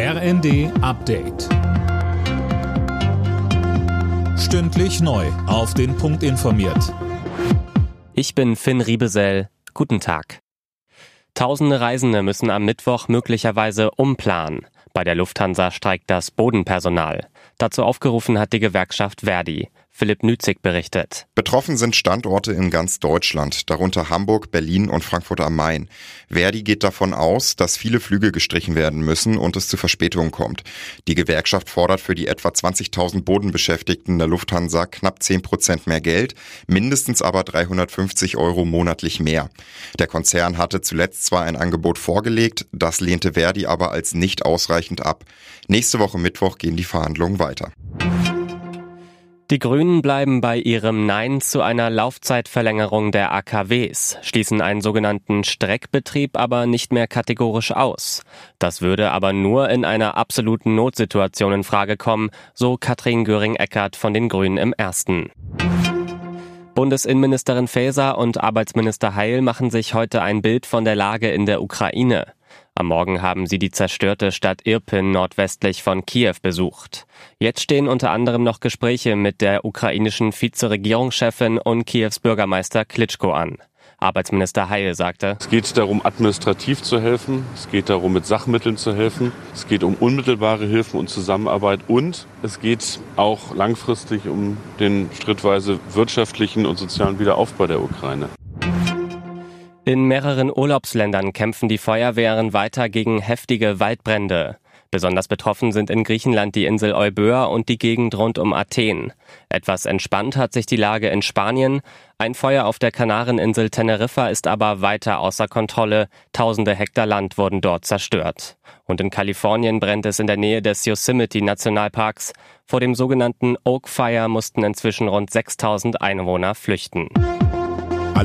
RND Update. Stündlich neu. Auf den Punkt informiert. Ich bin Finn Riebesell. Guten Tag. Tausende Reisende müssen am Mittwoch möglicherweise umplanen. Bei der Lufthansa streikt das Bodenpersonal. Dazu aufgerufen hat die Gewerkschaft Verdi. Philipp Nützig berichtet. Betroffen sind Standorte in ganz Deutschland, darunter Hamburg, Berlin und Frankfurt am Main. Verdi geht davon aus, dass viele Flüge gestrichen werden müssen und es zu Verspätungen kommt. Die Gewerkschaft fordert für die etwa 20.000 Bodenbeschäftigten der Lufthansa knapp 10 Prozent mehr Geld, mindestens aber 350 Euro monatlich mehr. Der Konzern hatte zuletzt zwar ein Angebot vorgelegt, das lehnte Verdi aber als nicht ausreichend ab. Nächste Woche Mittwoch gehen die Verhandlungen weiter. Die Grünen bleiben bei ihrem Nein zu einer Laufzeitverlängerung der AKWs, schließen einen sogenannten Streckbetrieb aber nicht mehr kategorisch aus. Das würde aber nur in einer absoluten Notsituation in Frage kommen, so Katrin Göring-Eckardt von den Grünen im ersten. Bundesinnenministerin Faeser und Arbeitsminister Heil machen sich heute ein Bild von der Lage in der Ukraine. Am Morgen haben sie die zerstörte Stadt Irpin nordwestlich von Kiew besucht. Jetzt stehen unter anderem noch Gespräche mit der ukrainischen Vizeregierungschefin und Kiews Bürgermeister Klitschko an. Arbeitsminister Heil sagte, Es geht darum, administrativ zu helfen. Es geht darum, mit Sachmitteln zu helfen. Es geht um unmittelbare Hilfen und Zusammenarbeit. Und es geht auch langfristig um den schrittweise wirtschaftlichen und sozialen Wiederaufbau der Ukraine. In mehreren Urlaubsländern kämpfen die Feuerwehren weiter gegen heftige Waldbrände. Besonders betroffen sind in Griechenland die Insel Euböa und die Gegend rund um Athen. Etwas entspannt hat sich die Lage in Spanien. Ein Feuer auf der Kanareninsel Teneriffa ist aber weiter außer Kontrolle. Tausende Hektar Land wurden dort zerstört. Und in Kalifornien brennt es in der Nähe des Yosemite Nationalparks. Vor dem sogenannten Oak Fire mussten inzwischen rund 6000 Einwohner flüchten.